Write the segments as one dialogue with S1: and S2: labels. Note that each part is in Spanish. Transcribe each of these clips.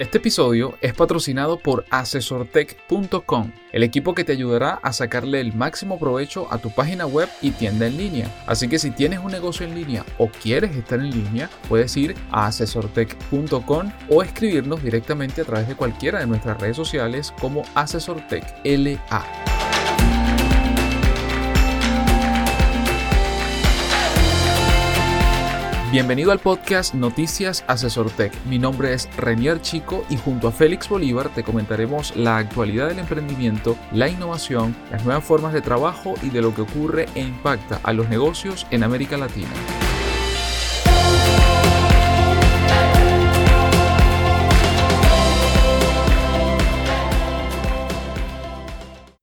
S1: Este episodio es patrocinado por asesortech.com, el equipo que te ayudará a sacarle el máximo provecho a tu página web y tienda en línea. Así que si tienes un negocio en línea o quieres estar en línea, puedes ir a asesortech.com o escribirnos directamente a través de cualquiera de nuestras redes sociales como asesortechLA. Bienvenido al podcast Noticias Asesor Tech. Mi nombre es Renier Chico y junto a Félix Bolívar te comentaremos la actualidad del emprendimiento, la innovación, las nuevas formas de trabajo y de lo que ocurre e impacta a los negocios en América Latina.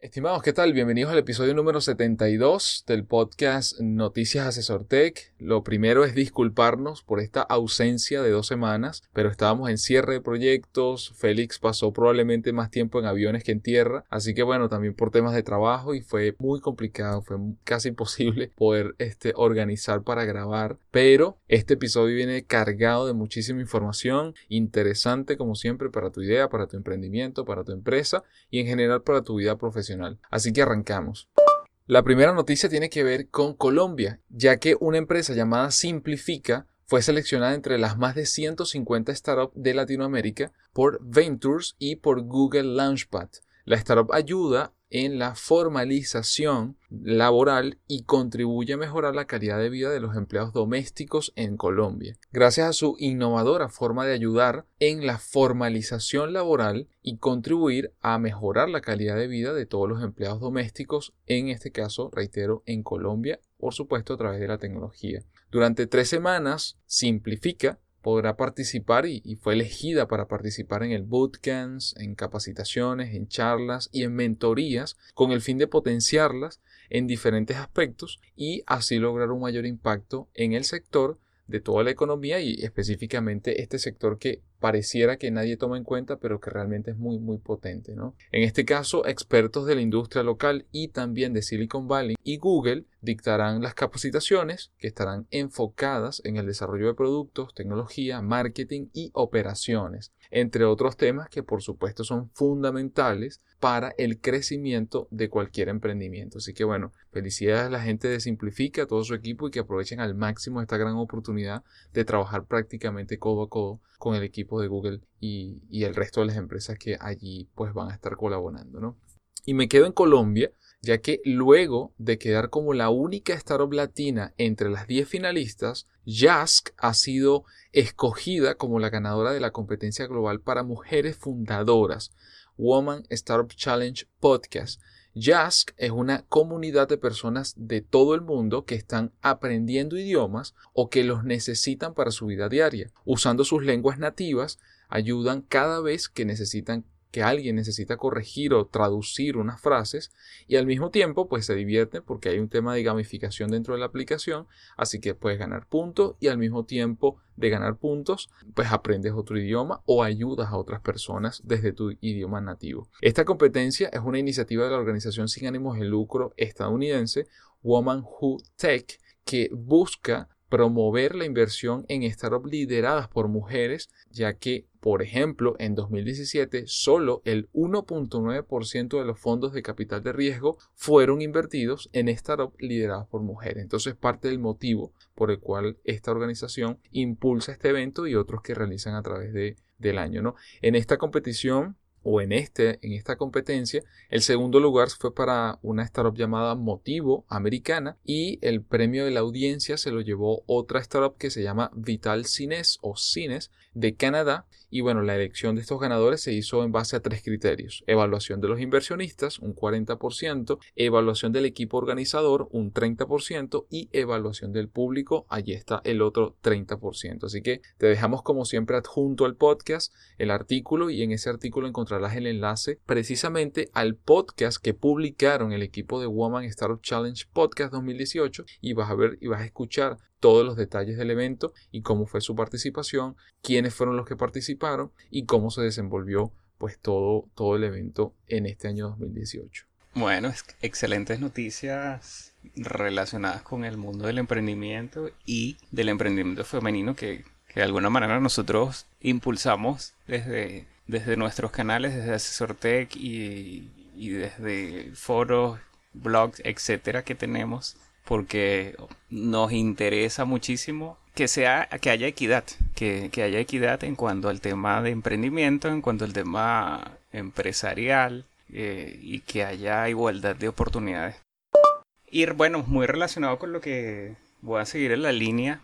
S1: Estimados, ¿qué tal? Bienvenidos al episodio número 72 del podcast Noticias Asesor Tech. Lo primero es disculparnos por esta ausencia de dos semanas, pero estábamos en cierre de proyectos. Félix pasó probablemente más tiempo en aviones que en tierra, así que bueno, también por temas de trabajo y fue muy complicado, fue casi imposible poder este, organizar para grabar. Pero este episodio viene cargado de muchísima información interesante, como siempre, para tu idea, para tu emprendimiento, para tu empresa y en general para tu vida profesional. Así que arrancamos. La primera noticia tiene que ver con Colombia, ya que una empresa llamada Simplifica fue seleccionada entre las más de 150 startups de Latinoamérica por Ventures y por Google Launchpad. La startup ayuda en la formalización laboral y contribuye a mejorar la calidad de vida de los empleados domésticos en Colombia. Gracias a su innovadora forma de ayudar en la formalización laboral y contribuir a mejorar la calidad de vida de todos los empleados domésticos, en este caso, reitero, en Colombia, por supuesto, a través de la tecnología. Durante tres semanas, Simplifica podrá participar y, fue elegida para participar en el bootcamps, en capacitaciones, en charlas y en mentorías con el fin de potenciarlas en diferentes aspectos y así lograr un mayor impacto en el sector de toda la economía y específicamente este sector que pareciera que nadie toma en cuenta, pero que realmente es muy, muy potente. ¿no? En este caso, expertos de la industria local y también de Silicon Valley y Google dictarán las capacitaciones que estarán enfocadas en el desarrollo de productos, tecnología, marketing y operaciones, entre otros temas que por supuesto son fundamentales para el crecimiento de cualquier emprendimiento. Así que bueno, felicidades a la gente de Simplifica, a todo su equipo y que aprovechen al máximo esta gran oportunidad de trabajar prácticamente codo a codo con el equipo de Google y, el resto de las empresas que allí pues van a estar colaborando, ¿no? Y me quedo en Colombia, ya que luego de quedar como la única startup latina entre las 10 finalistas, Jask ha sido escogida como la ganadora de la competencia global para mujeres fundadoras, Woman Startup Challenge Podcast, Jask es una comunidad de personas de todo el mundo que están aprendiendo idiomas o que los necesitan para su vida diaria. Usando sus lenguas nativas, ayudan cada vez que necesitan que alguien necesita corregir o traducir unas frases y al mismo tiempo pues se divierte porque hay un tema de gamificación dentro de la aplicación así que puedes ganar puntos y al mismo tiempo de ganar puntos pues aprendes otro idioma o ayudas a otras personas desde tu idioma nativo. Esta competencia es una iniciativa de la organización sin ánimos de lucro estadounidense Woman Who Tech que busca promover la inversión en startups lideradas por mujeres, ya que, por ejemplo, en 2017 solo el 1.9% de los fondos de capital de riesgo fueron invertidos en startups lideradas por mujeres. Entonces, parte del motivo por el cual esta organización impulsa este evento y otros que realizan a través de, del año. ¿no? En esta competición o en, este, en esta competencia. El segundo lugar fue para una startup llamada Motivo Americana y el premio de la audiencia se lo llevó otra startup que se llama Vital Cines o Cines de Canadá y bueno, la elección de estos ganadores se hizo en base a tres criterios. Evaluación de los inversionistas, un 40%, evaluación del equipo organizador, un 30% y evaluación del público, allí está el otro 30%. Así que te dejamos como siempre adjunto al podcast el artículo y en ese artículo el enlace precisamente al podcast que publicaron el equipo de Woman Startup Challenge Podcast 2018 y vas a ver y vas a escuchar todos los detalles del evento y cómo fue su participación, quiénes fueron los que participaron y cómo se desenvolvió pues todo, todo el evento en este año 2018.
S2: Bueno, excelentes noticias relacionadas con el mundo del emprendimiento y del emprendimiento femenino que, de alguna manera nosotros impulsamos desde, desde nuestros canales, desde AsesorTech y, y desde foros, blogs, etcétera, que tenemos, porque nos interesa muchísimo que sea que haya equidad, que, que, haya equidad en cuanto al tema de emprendimiento, en cuanto al tema empresarial eh, y que haya igualdad de oportunidades. Y bueno, muy relacionado con lo que voy a seguir en la línea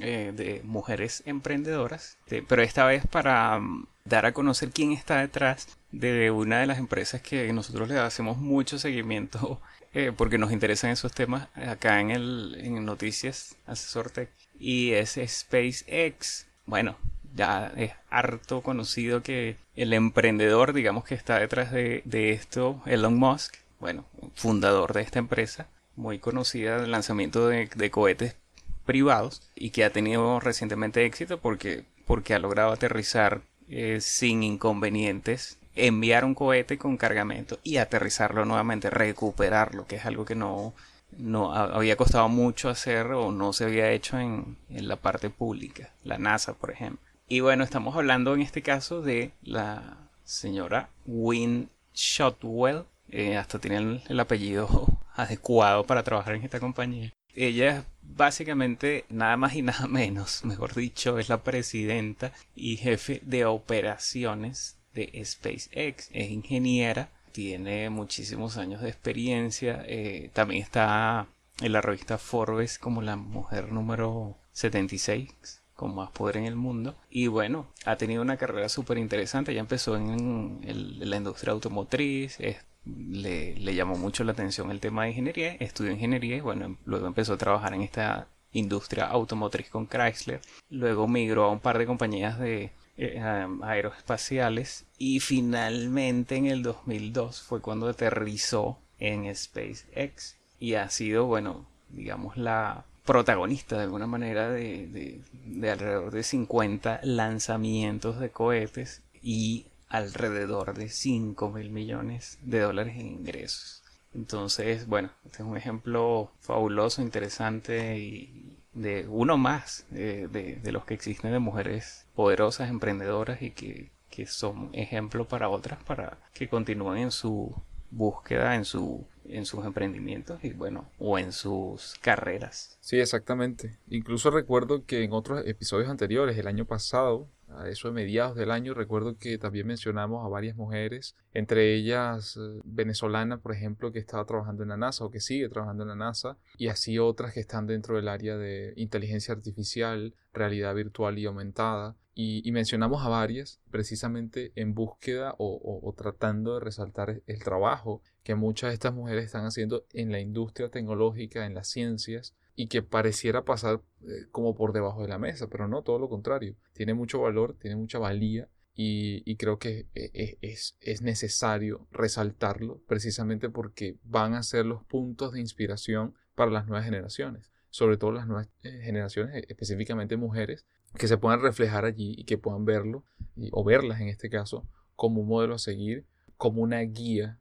S2: eh, de mujeres emprendedoras, pero esta vez para dar a conocer quién está detrás de una de las empresas que nosotros le hacemos mucho seguimiento eh, porque nos interesan esos temas acá en el en Noticias Asesor y es SpaceX. Bueno, ya es harto conocido que el emprendedor, digamos que está detrás de, de esto, Elon Musk, bueno, fundador de esta empresa, muy conocida del lanzamiento de, de cohetes privados y que ha tenido recientemente éxito porque, porque ha logrado aterrizar eh, sin inconvenientes, enviar un cohete con cargamento y aterrizarlo nuevamente, recuperarlo, que es algo que no, no había costado mucho hacer o no se había hecho en, en la parte pública, la NASA, por ejemplo. Y bueno, estamos hablando en este caso de la señora Wynne Shotwell, eh, hasta tiene el, apellido adecuado para trabajar en esta compañía. Ella es básicamente nada más y nada menos, mejor dicho, es la presidenta y jefe de operaciones de SpaceX. Es ingeniera, tiene muchísimos años de experiencia. Eh, también está en la revista Forbes como la mujer número 76 con más poder en el mundo. Y bueno, ha tenido una carrera súper interesante. Ya empezó en, la industria automotriz, le, le, llamó mucho la atención el tema de ingeniería, estudió ingeniería y bueno, luego empezó a trabajar en esta industria automotriz con Chrysler. Luego migró a un par de compañías de eh, aeroespaciales y finalmente en el 2002 fue cuando aterrizó en SpaceX y ha sido, bueno, digamos la protagonista de alguna manera de, de, alrededor de 50 lanzamientos de cohetes y alrededor de 5 mil millones de dólares en ingresos. Entonces, bueno, este es un ejemplo fabuloso, interesante y de uno más de, de, los que existen de mujeres poderosas, emprendedoras y que, que son ejemplo para otras para que continúen en su búsqueda, en su en sus emprendimientos y bueno, o en sus carreras.
S1: Sí, exactamente. Incluso recuerdo que en otros episodios anteriores, el año pasado, a eso de mediados del año, recuerdo que también mencionamos a varias mujeres, entre ellas eh, venezolana, por ejemplo, que estaba trabajando en la NASA o que sigue trabajando en la NASA, y así otras que están dentro del área de inteligencia artificial, realidad virtual y aumentada. Y, mencionamos a varias precisamente en búsqueda o tratando de resaltar el trabajo que muchas de estas mujeres están haciendo en la industria tecnológica, en las ciencias, y que pareciera pasar eh, como por debajo de la mesa, pero no, todo lo contrario. Tiene mucho valor, tiene mucha valía y, creo que e, e, es, es, necesario resaltarlo precisamente porque van a ser los puntos de inspiración para las nuevas generaciones, sobre todo las nuevas eh, generaciones, e, específicamente mujeres, que se puedan reflejar allí y que puedan verlo, o verlas en este caso, como un modelo a seguir, como una guía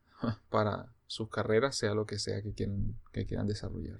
S1: para sus carreras, sea lo que sea que quieran, que quieran desarrollar.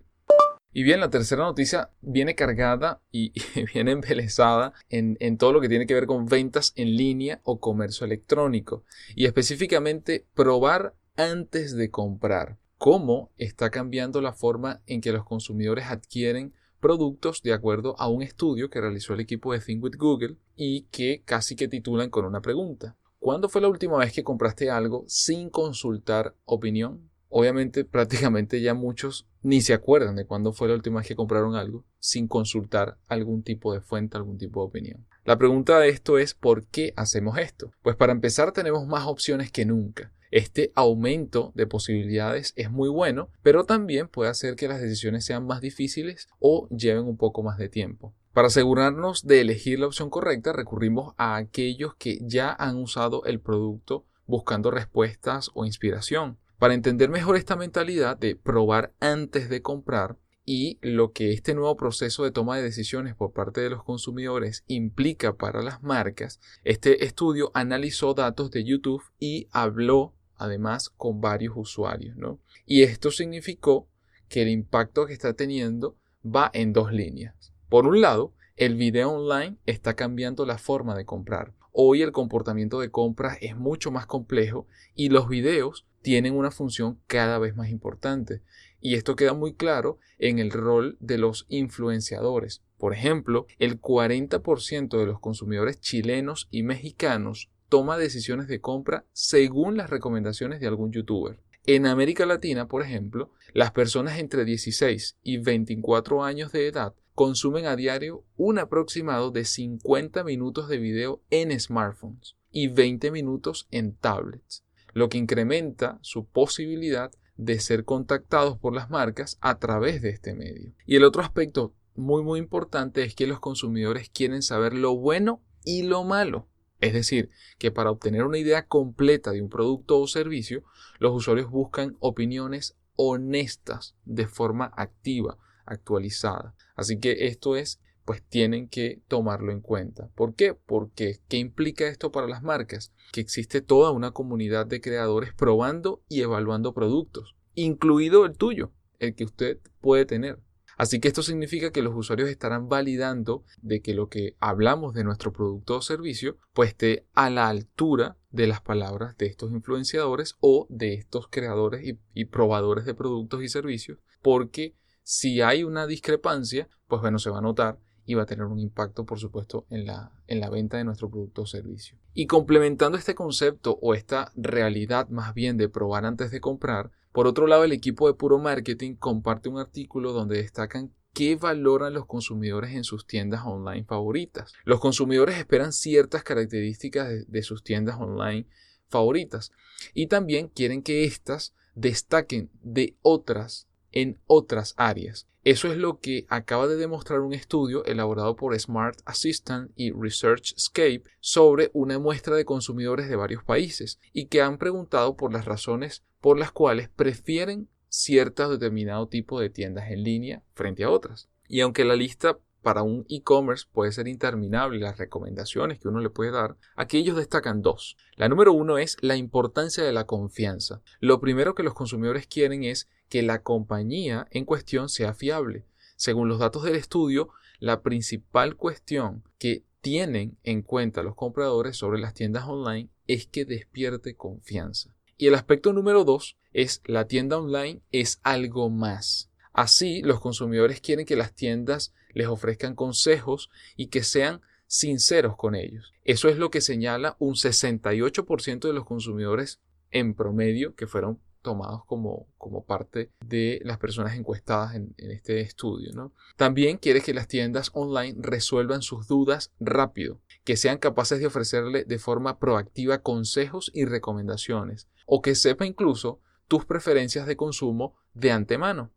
S1: Y bien, la tercera noticia viene cargada y, viene embelezada en, en, todo lo que tiene que ver con ventas en línea o comercio electrónico. Y específicamente probar antes de comprar. Cómo está cambiando la forma en que los consumidores adquieren productos de acuerdo a un estudio que realizó el equipo de Think with Google y que casi que titulan con una pregunta. ¿Cuándo fue la última vez que compraste algo sin consultar opinión? Obviamente prácticamente ya muchos ni se acuerdan de cuándo fue la última vez que compraron algo sin consultar algún tipo de fuente, algún tipo de opinión. La pregunta de esto es ¿por qué hacemos esto? Pues para empezar tenemos más opciones que nunca. Este aumento de posibilidades es muy bueno, pero también puede hacer que las decisiones sean más difíciles o lleven un poco más de tiempo. Para asegurarnos de elegir la opción correcta, recurrimos a aquellos que ya han usado el producto buscando respuestas o inspiración. Para entender mejor esta mentalidad de probar antes de comprar y lo que este nuevo proceso de toma de decisiones por parte de los consumidores implica para las marcas, este estudio analizó datos de YouTube y habló además con varios usuarios. ¿no? Y esto significó que el impacto que está teniendo va en dos líneas. Por un lado, El video online está cambiando la forma de comprar. Hoy el comportamiento de compras es mucho más complejo y los videos tienen una función cada vez más importante. Y esto queda muy claro en el rol de los influenciadores. Por ejemplo, el 40% de los consumidores chilenos y mexicanos toma decisiones de compra según las recomendaciones de algún youtuber. En América Latina, por ejemplo, las personas entre 16 y 24 años de edad consumen a diario un aproximado de 50 minutos de video en smartphones y 20 minutos en tablets, lo que incrementa su posibilidad de ser contactados por las marcas a través de este medio. Y el otro aspecto muy muy importante es que los consumidores quieren saber lo bueno y lo malo. Es decir, que para obtener una idea completa de un producto o servicio, los usuarios buscan opiniones honestas de forma activa, actualizada. Así que esto es, pues tienen que tomarlo en cuenta. ¿Por qué? Porque ¿qué implica esto para las marcas? Que existe toda una comunidad de creadores probando y evaluando productos, incluido el tuyo, el que usted puede tener. Así que esto significa que los usuarios estarán validando de que lo que hablamos de nuestro producto o servicio pues esté a la altura de las palabras de estos influenciadores o de estos creadores y, y probadores de productos y servicios porque si hay una discrepancia pues bueno se va a notar y va a tener un impacto, por supuesto, en la, en la venta de nuestro producto o servicio. Y complementando este concepto o esta realidad más bien de probar antes de comprar, por otro lado, el equipo de Puro Marketing comparte un artículo donde destacan qué valoran los consumidores en sus tiendas online favoritas. Los consumidores esperan ciertas características de, sus tiendas online favoritas y también quieren que éstas destaquen de otras en otras áreas. Eso es lo que acaba de demostrar un estudio elaborado por Smart Assistant y ResearchScape sobre una muestra de consumidores de varios países y que han preguntado por las razones por las cuales prefieren cierto determinado tipo de tiendas en línea frente a otras. Y aunque la lista para un e-commerce puede ser interminable las recomendaciones que uno le puede dar, aquí ellos destacan dos. La número uno es la importancia de la confianza. Lo primero que los consumidores quieren es que la compañía en cuestión sea fiable. Según los datos del estudio, la principal cuestión que tienen en cuenta los compradores sobre las tiendas online es que despierte confianza. Y el aspecto número dos es la tienda online es algo más. Así, los consumidores quieren que las tiendas les ofrezcan consejos y que sean sinceros con ellos. Eso es lo que señala un 68% de los consumidores en promedio que fueron tomados como, como parte de las personas encuestadas en, este estudio. También quiere que las tiendas online resuelvan sus dudas rápido, que sean capaces de ofrecerle de forma proactiva consejos y recomendaciones, o que sepa incluso tus preferencias de consumo de antemano.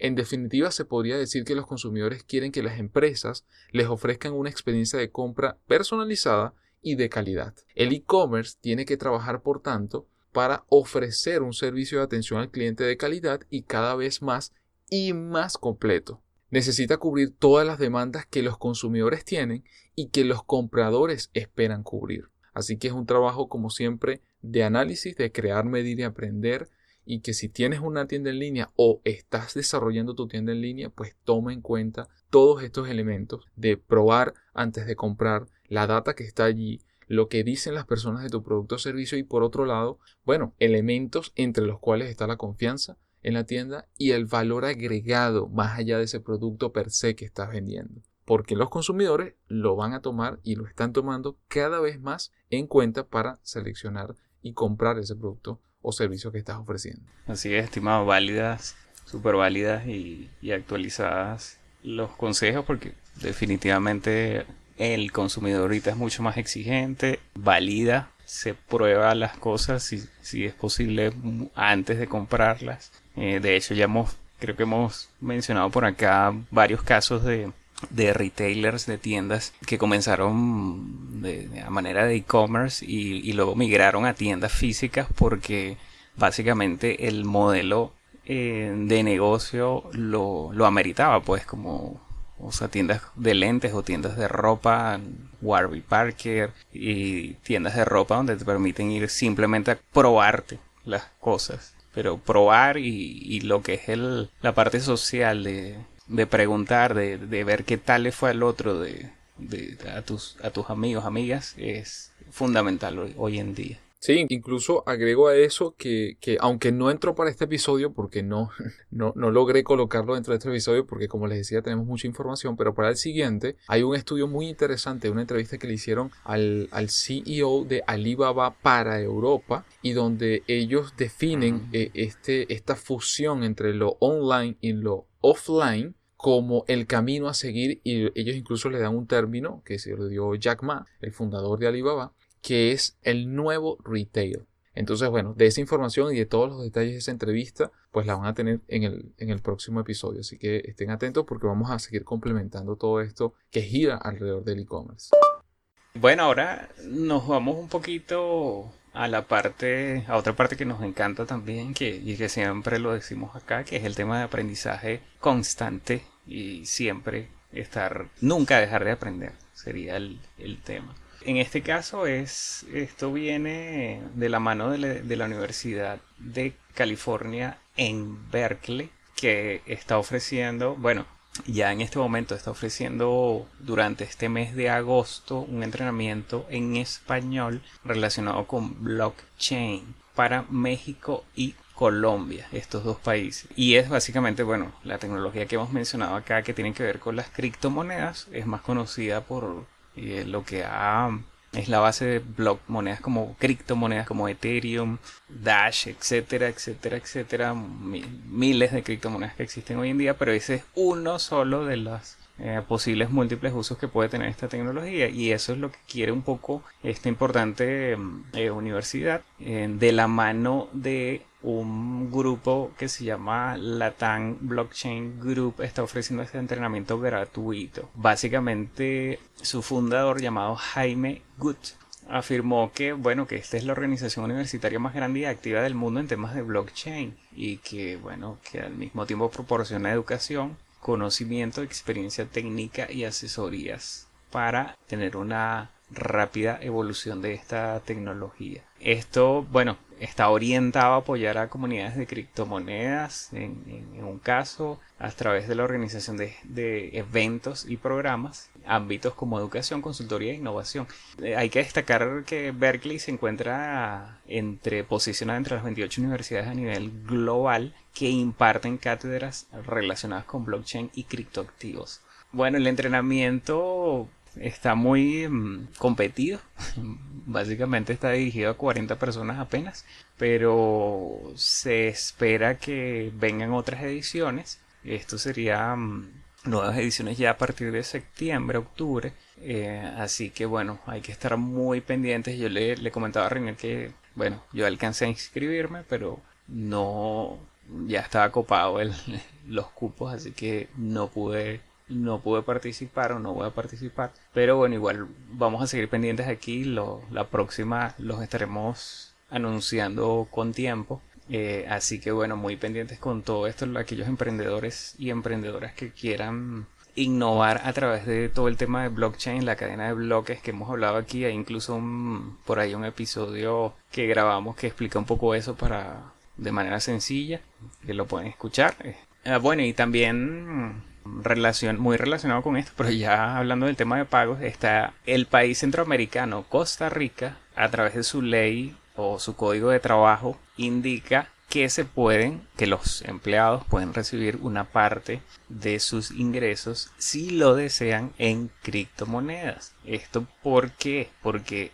S1: En definitiva, se podría decir que los consumidores quieren que las empresas les ofrezcan una experiencia de compra personalizada y de calidad. El e-commerce tiene que trabajar, por tanto, para ofrecer un servicio de atención al cliente de calidad y cada vez más y más completo. Necesita cubrir todas las demandas que los consumidores tienen y que los compradores esperan cubrir. Así que es un trabajo, como siempre, de análisis, de crear, medir y aprender. Y que si tienes una tienda en línea o estás desarrollando tu tienda en línea, pues toma en cuenta todos estos elementos de probar antes de comprar, la data que está allí, lo que dicen las personas de tu producto o servicio y por otro lado, bueno, elementos entre los cuales está la confianza en la tienda y el valor agregado más allá de ese producto per se que estás vendiendo. Porque los consumidores lo van a tomar y lo están tomando cada vez más en cuenta para seleccionar y comprar ese producto o servicio que estás ofreciendo.
S2: Así es, estimado, válidas, súper válidas y, y actualizadas los consejos porque definitivamente el consumidor ahorita es mucho más exigente, valida, se prueba las cosas si, si es posible antes de comprarlas. Eh, de hecho, ya hemos, creo que hemos mencionado por acá varios casos de, de retailers, de tiendas que comenzaron de, a manera de e-commerce y, y, luego migraron a tiendas físicas porque básicamente el modelo eh, de negocio lo, lo ameritaba, pues como o sea, tiendas de lentes o tiendas de ropa, Warby Parker y tiendas de ropa donde te permiten ir simplemente a probarte las cosas. Pero probar y, lo que es el, la parte social de, de preguntar, de, de, ver qué tal le fue al otro, de, de, a, tus, a tus amigos, amigas, es fundamental hoy, hoy en día.
S1: Sí, incluso agrego a eso que, que, aunque no entró para este episodio porque no, no, no, logré colocarlo dentro de este episodio porque como les decía tenemos mucha información, pero para el siguiente hay un estudio muy interesante, una entrevista que le hicieron al, al CEO de Alibaba para Europa y donde ellos definen eh, este, esta fusión entre lo online y lo offline como el camino a seguir y ellos incluso le dan un término que se lo dio Jack Ma, el fundador de Alibaba, que es el nuevo retail. Entonces, bueno, de esa información y de todos los detalles de esa entrevista, pues la van a tener en el, en el próximo episodio. Así que estén atentos porque vamos a seguir complementando todo esto que gira alrededor del e-commerce.
S2: Bueno, ahora nos vamos un poquito a la parte, a otra parte que nos encanta también, que, y que siempre lo decimos acá, que es el tema de aprendizaje constante y siempre estar, nunca dejar de aprender, sería el, el tema. En este caso es, esto viene de la mano de la, Universidad de California en Berkeley, que está ofreciendo, bueno, ya en este momento está ofreciendo durante este mes de agosto un entrenamiento en español relacionado con blockchain para México y Colombia, estos dos países. Y es básicamente, bueno, la tecnología que hemos mencionado acá que tiene que ver con las criptomonedas, es más conocida por y lo que es la base de block monedas como criptomonedas como Ethereum, Dash, etcétera, etcétera, etcétera, miles de criptomonedas que existen hoy en día, pero ese es uno solo de los eh, posibles múltiples usos que puede tener esta tecnología y eso es lo que quiere un poco esta importante eh, universidad eh, de la mano de un grupo que se llama Latam Blockchain Group está ofreciendo este entrenamiento gratuito. Básicamente su fundador llamado Jaime Gut afirmó que bueno que esta es la organización universitaria más grande y activa del mundo en temas de blockchain y que bueno que al mismo tiempo proporciona educación, conocimiento, experiencia técnica y asesorías para tener una rápida evolución de esta tecnología. Esto, bueno, está orientado a apoyar a comunidades de criptomonedas, en, un caso, a través de la organización de, eventos y programas, ámbitos como educación, consultoría e innovación. Eh, hay que destacar que Berkeley se encuentra entre posicionada entre las 28 universidades a nivel global que imparten cátedras relacionadas con blockchain y criptoactivos. Bueno, el entrenamiento está muy mm, competido. Básicamente está dirigido a 40 personas apenas, pero se espera que vengan otras ediciones. Esto sería mm, nuevas ediciones ya a partir de septiembre, octubre. Eh, así que bueno, hay que estar muy pendientes. Yo le, le comentaba a René que, bueno, yo alcancé a inscribirme, pero no, ya estaba copado el, los cupos, así que no pude no pude participar o no voy a participar. Pero bueno, igual vamos a seguir pendientes aquí. Lo, la próxima los estaremos anunciando con tiempo. Eh, así que bueno, muy pendientes con todo esto, aquellos emprendedores y emprendedoras que quieran innovar a través de todo el tema de blockchain, la cadena de bloques que hemos hablado aquí. Hay incluso por ahí un episodio que grabamos que explica un poco eso para de manera sencilla, que lo pueden escuchar. Eh, bueno, y también relación, muy relacionado con esto, pero ya hablando del tema de pagos, está el país centroamericano, Costa Rica, a través de su ley o su código de trabajo, indica que se pueden, que los empleados pueden recibir una parte de sus ingresos si lo desean en criptomonedas. ¿Esto por qué? Porque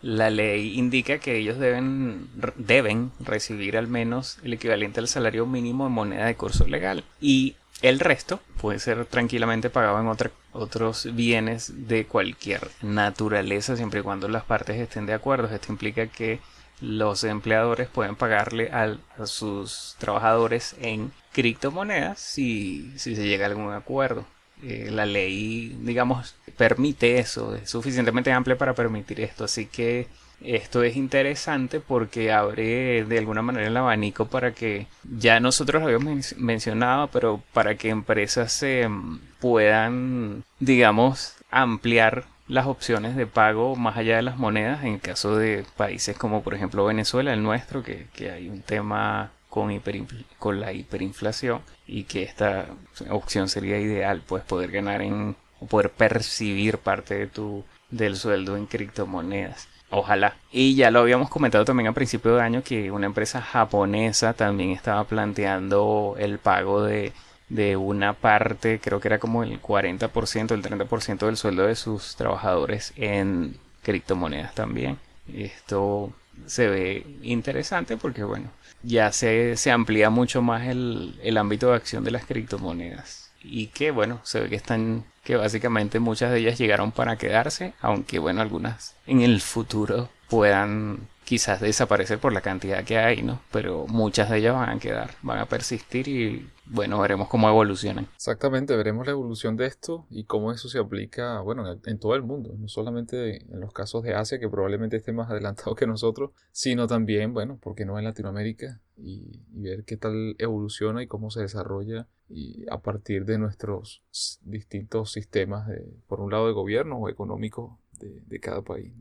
S2: la ley indica que ellos deben, deben recibir al menos el equivalente al salario mínimo en moneda de curso legal. Y el resto puede ser tranquilamente pagado en otros bienes de cualquier naturaleza, siempre y cuando las partes estén de acuerdo. Esto implica que los empleadores pueden pagarle a, sus trabajadores en criptomonedas si, si se llega a algún acuerdo. Eh, la ley, digamos, permite eso, es suficientemente amplia para permitir esto, así que esto es interesante porque abre de alguna manera el abanico para que ya nosotros lo habíamos mencionado, pero para que empresas se mm, puedan, digamos, ampliar las opciones de pago más allá de las monedas en caso de países como por ejemplo Venezuela, el nuestro, que, que hay un tema con, con la hiperinflación y que esta opción sería ideal, pues poder ganar en o poder percibir parte de tu del sueldo en criptomonedas. Ojalá. Y ya lo habíamos comentado también a principio de año que una empresa japonesa también estaba planteando el pago de, de una parte, creo que era como el 40%, el 30% del sueldo de sus trabajadores en criptomonedas también. Esto se ve interesante porque, bueno, ya se, se amplía mucho más el, el ámbito de acción de las criptomonedas. Y que, bueno, se ve que están que básicamente muchas de ellas llegaron para quedarse, aunque bueno, algunas en el futuro puedan quizás desaparecer por la cantidad que hay, ¿no? Pero muchas de ellas van a quedar, van a persistir y bueno, veremos cómo evolucionan.
S1: Exactamente, veremos la evolución de esto y cómo eso se aplica, bueno, en, todo el mundo, no solamente en los casos de Asia, que probablemente esté más adelantado que nosotros, sino también, bueno, porque no en Latinoamérica y, ver qué tal evoluciona y cómo se desarrolla y a partir de nuestros distintos sistemas, de, por un lado de gobierno o económico de, cada país.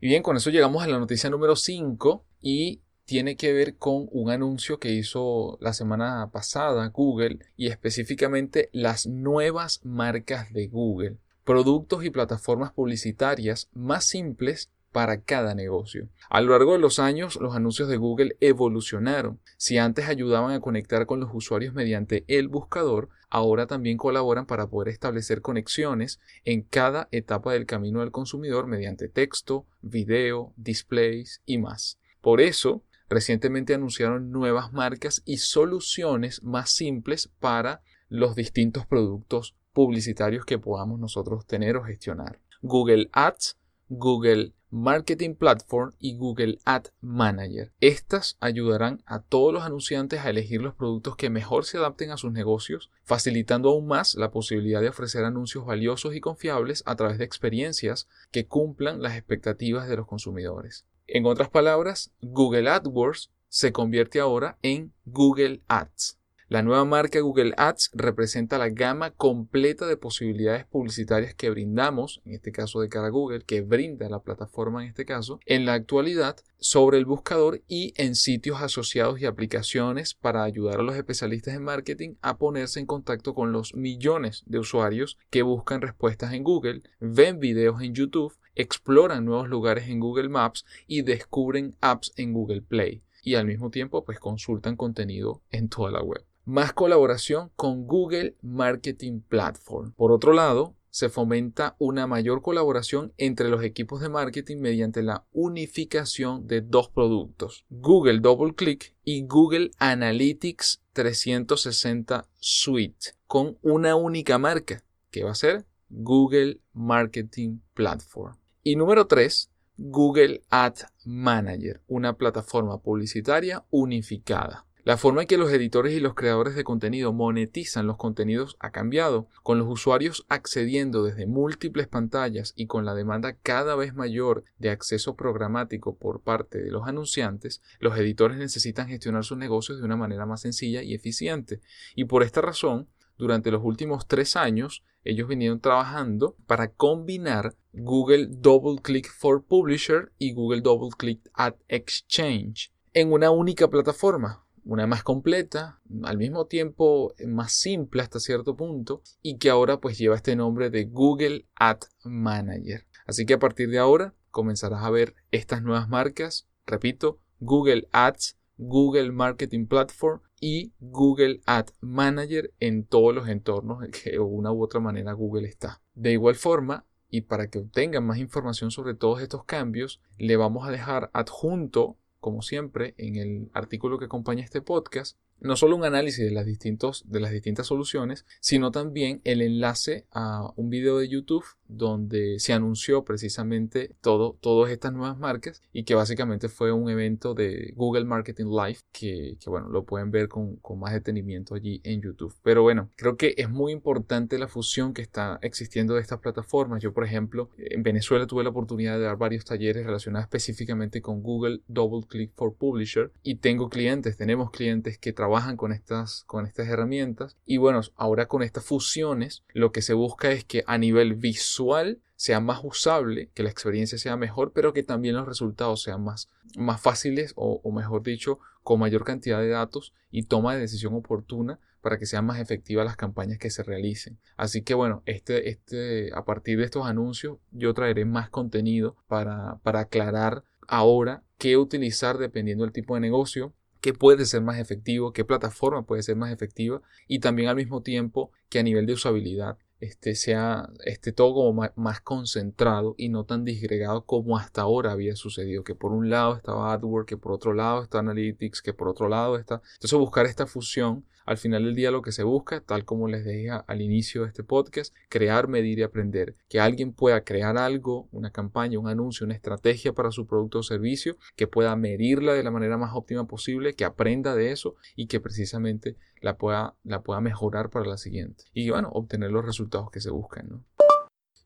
S1: Y bien, con eso llegamos a la noticia número 5 y tiene que ver con un anuncio que hizo la semana pasada Google y específicamente las nuevas marcas de Google, productos y plataformas publicitarias más simples para cada negocio. A lo largo de los años, los anuncios de Google evolucionaron. Si antes ayudaban a conectar con los usuarios mediante el buscador, ahora también colaboran para poder establecer conexiones en cada etapa del camino del consumidor mediante texto, video, displays y más. Por eso, recientemente anunciaron nuevas marcas y soluciones más simples para los distintos productos publicitarios que podamos nosotros tener o gestionar. Google Ads, Google Marketing Platform y Google Ad Manager. Estas ayudarán a todos los anunciantes a elegir los productos que mejor se adapten a sus negocios, facilitando aún más la posibilidad de ofrecer anuncios valiosos y confiables a través de experiencias que cumplan las expectativas de los consumidores. En otras palabras, Google AdWords se convierte ahora en Google Ads. La nueva marca Google Ads representa la gama completa de posibilidades publicitarias que brindamos, en este caso de cara a Google, que brinda la plataforma en este caso, en la actualidad sobre el buscador y en sitios asociados y aplicaciones para ayudar a los especialistas en marketing a ponerse en contacto con los millones de usuarios que buscan respuestas en Google, ven videos en YouTube, exploran nuevos lugares en Google Maps y descubren apps en Google Play. Y al mismo tiempo pues consultan contenido en toda la web más colaboración con Google Marketing Platform. Por otro lado, se fomenta una mayor colaboración entre los equipos de marketing mediante la unificación de dos productos, Google DoubleClick y Google Analytics 360 Suite, con una única marca, que va a ser Google Marketing Platform. Y número 3, Google Ad Manager, una plataforma publicitaria unificada. La forma en que los editores y los creadores de contenido monetizan los contenidos ha cambiado, con los usuarios accediendo desde múltiples pantallas y con la demanda cada vez mayor de acceso programático por parte de los anunciantes, los editores necesitan gestionar sus negocios de una manera más sencilla y eficiente. Y por esta razón, durante los últimos tres años, ellos vinieron trabajando para combinar Google Double Click for Publisher y Google Double Click Ad Exchange en una única plataforma una más completa, al mismo tiempo más simple hasta cierto punto, y que ahora pues lleva este nombre de Google Ad Manager. Así que a partir de ahora comenzarás a ver estas nuevas marcas, repito, Google Ads, Google Marketing Platform y Google Ad Manager en todos los entornos en que de una u otra manera Google está. De igual forma, y para que obtengan más información sobre todos estos cambios, le vamos a dejar adjunto como siempre, en el artículo que acompaña este podcast, no solo un análisis de las, distintos, de las distintas soluciones, sino también el enlace a un video de YouTube donde se anunció precisamente todo, todas estas nuevas marcas y que básicamente fue un evento de Google Marketing Live que, bueno, lo pueden ver con, con, más detenimiento allí en YouTube. Pero bueno, creo que es muy importante la fusión que está existiendo de estas plataformas. Yo, por ejemplo, en Venezuela tuve la oportunidad de dar varios talleres relacionados específicamente con Google Double Click for Publisher y tengo clientes, tenemos clientes que trabajan trabajan con estas, con estas herramientas. Y bueno, ahora con estas fusiones, lo que se busca es que a nivel visual sea más usable, que la experiencia sea mejor, pero que también los resultados sean más, más fáciles o, mejor dicho, con mayor cantidad de datos y toma de decisión oportuna para que sean más efectivas las campañas que se realicen. Así que bueno, este, este, a partir de estos anuncios yo traeré más contenido para, para aclarar ahora qué utilizar dependiendo del tipo de negocio, qué puede ser más efectivo, qué plataforma puede ser más efectiva y también al mismo tiempo que a nivel de usabilidad este, sea esté todo como más, concentrado y no tan disgregado como hasta ahora había sucedido, que por un lado estaba AdWords, que por otro lado está Analytics, que por otro lado está... Entonces buscar esta fusión, al final del día lo que se busca, tal como les dije al inicio de este podcast, crear, medir y aprender. Que alguien pueda crear algo, una campaña, un anuncio, una estrategia para su producto o servicio, que pueda medirla de la manera más óptima posible, que aprenda de eso y que precisamente la pueda, la pueda mejorar para la siguiente. Y bueno, obtener los resultados que se buscan. ¿no?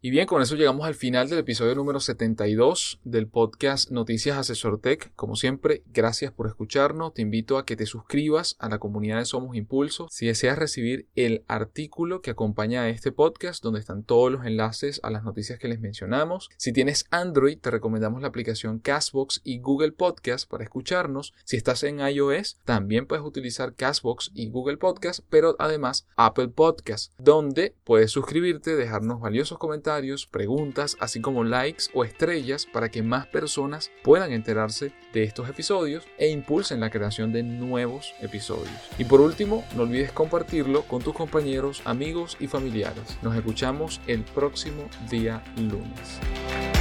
S1: Y bien, con eso llegamos al final del episodio número 72 del podcast Noticias Asesor Tech. Como siempre, gracias por escucharnos. Te invito a que te suscribas a la comunidad de Somos Impulso. Si deseas recibir el artículo que acompaña a este podcast, donde están todos los enlaces a las noticias que les mencionamos. Si tienes Android, te recomendamos la aplicación Castbox y Google Podcast para escucharnos. Si estás en iOS, también puedes utilizar Castbox y Google Podcast, pero además Apple Podcast, donde puedes suscribirte, dejarnos valiosos comentarios preguntas, así como likes o estrellas para que más personas puedan enterarse de estos episodios e impulsen la creación de nuevos episodios. Y por último, no olvides compartirlo con tus compañeros, amigos y familiares. Nos escuchamos el próximo día lunes.